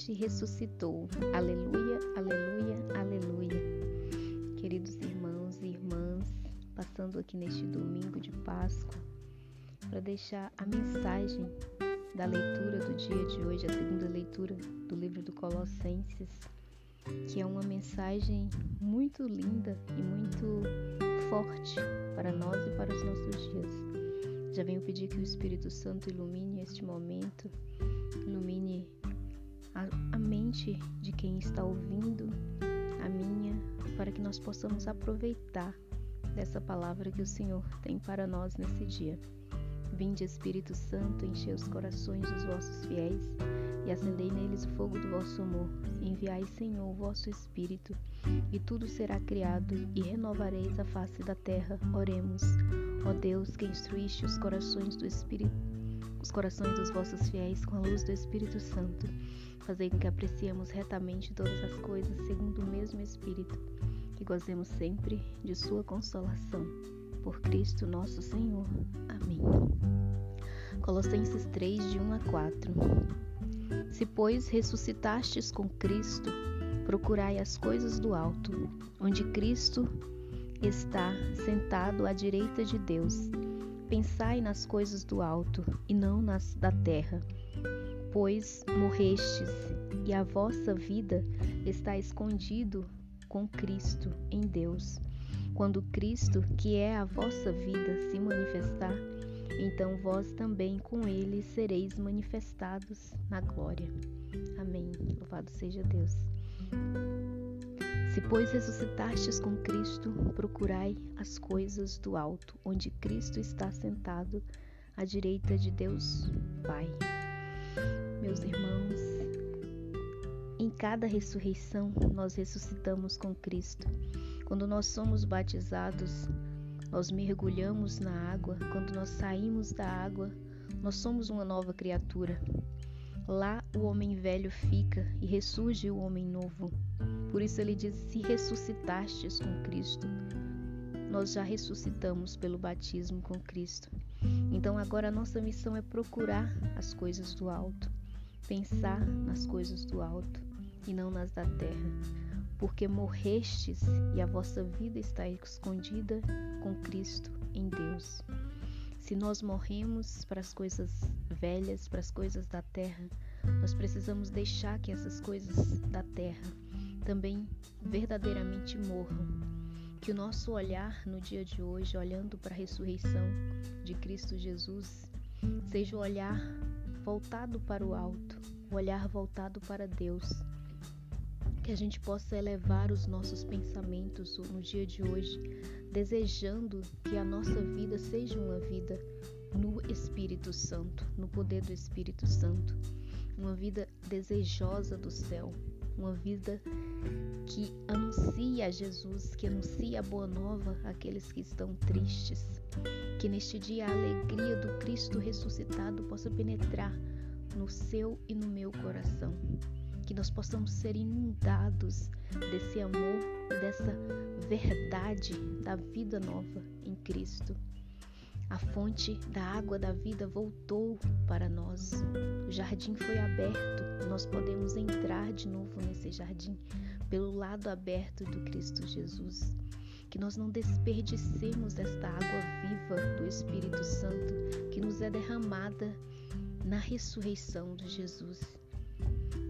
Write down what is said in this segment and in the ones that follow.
ressuscitou. Aleluia, aleluia, aleluia. Queridos irmãos e irmãs, passando aqui neste domingo de Páscoa para deixar a mensagem da leitura do dia de hoje, a segunda leitura do livro do Colossenses, que é uma mensagem muito linda e muito forte para nós e para os nossos dias. Já venho pedir que o Espírito Santo ilumine este momento, ilumine mente de quem está ouvindo, a minha, para que nós possamos aproveitar dessa palavra que o Senhor tem para nós nesse dia. Vinde, Espírito Santo, enchei os corações dos vossos fiéis e acendei neles o fogo do vosso amor. Enviai, Senhor, o vosso Espírito, e tudo será criado, e renovareis a face da terra. Oremos. Ó Deus, que instruíste os corações do Espírito, os corações dos vossos fiéis com a luz do Espírito Santo, fazei com que apreciemos retamente todas as coisas segundo o mesmo Espírito, que gozemos sempre de sua consolação. Por Cristo nosso Senhor. Amém. Colossenses 3, de 1 a 4. Se, pois, ressuscitastes com Cristo, procurai as coisas do alto, onde Cristo está sentado à direita de Deus. Pensai nas coisas do alto e não nas da terra, pois morrestes e a vossa vida está escondido com Cristo em Deus. Quando Cristo, que é a vossa vida, se manifestar, então vós também com ele sereis manifestados na glória. Amém. Louvado seja Deus. Se, pois, ressuscitastes com Cristo, procurai as coisas do alto, onde Cristo está sentado à direita de Deus Pai. Meus irmãos, em cada ressurreição nós ressuscitamos com Cristo. Quando nós somos batizados, nós mergulhamos na água. Quando nós saímos da água, nós somos uma nova criatura. Lá o homem velho fica e ressurge o homem novo. Por isso ele diz: Se ressuscitastes com Cristo, nós já ressuscitamos pelo batismo com Cristo. Então agora a nossa missão é procurar as coisas do alto, pensar nas coisas do alto e não nas da terra, porque morrestes e a vossa vida está escondida com Cristo em Deus. Se nós morremos para as coisas velhas, para as coisas da terra, nós precisamos deixar que essas coisas da terra também verdadeiramente morram. Que o nosso olhar no dia de hoje, olhando para a ressurreição de Cristo Jesus, seja o olhar voltado para o alto, o olhar voltado para Deus. Que a gente possa elevar os nossos pensamentos no dia de hoje, desejando que a nossa vida seja uma vida no Espírito Santo, no poder do Espírito Santo, uma vida desejosa do céu, uma vida que anuncia Jesus, que anuncia a boa nova àqueles que estão tristes. Que neste dia a alegria do Cristo ressuscitado possa penetrar no seu e no meu coração que nós possamos ser inundados desse amor e dessa verdade da vida nova em Cristo. A fonte da água da vida voltou para nós. O jardim foi aberto. Nós podemos entrar de novo nesse jardim pelo lado aberto do Cristo Jesus. Que nós não desperdicemos esta água viva do Espírito Santo que nos é derramada na ressurreição de Jesus.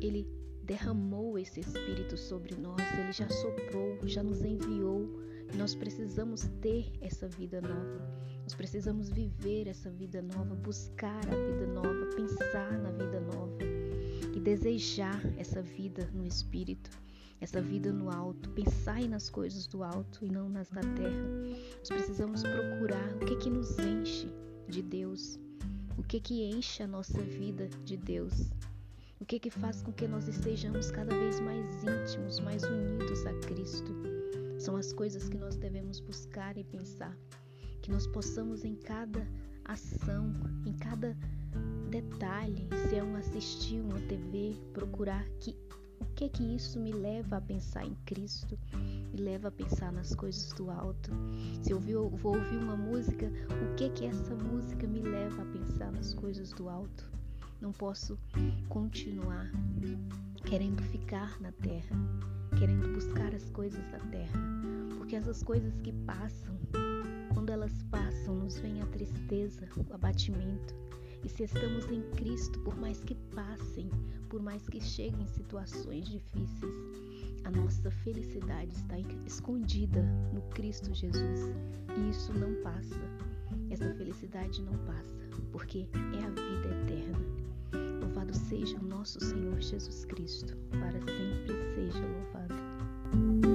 Ele derramou esse Espírito sobre nós, ele já soprou, já nos enviou. Nós precisamos ter essa vida nova. Nós precisamos viver essa vida nova, buscar a vida nova, pensar na vida nova e desejar essa vida no Espírito, essa vida no alto, pensar nas coisas do alto e não nas da terra. Nós precisamos procurar o que que nos enche de Deus, o que que enche a nossa vida de Deus. O que que faz com que nós estejamos cada vez mais íntimos, mais unidos a Cristo? São as coisas que nós devemos buscar e pensar. Que nós possamos em cada ação, em cada detalhe, se é um assistir uma TV, procurar que o que que isso me leva a pensar em Cristo, me leva a pensar nas coisas do alto. Se eu vou ouvir uma música, o que que essa música me leva a pensar nas coisas do alto? Não posso continuar querendo ficar na terra, querendo buscar as coisas da terra, porque essas coisas que passam, quando elas passam, nos vem a tristeza, o abatimento. E se estamos em Cristo, por mais que passem, por mais que cheguem situações difíceis, a nossa felicidade está escondida no Cristo Jesus. E isso não passa. Essa felicidade não passa, porque é a vida eterna. Louvado seja o nosso Senhor Jesus Cristo, para sempre seja louvado.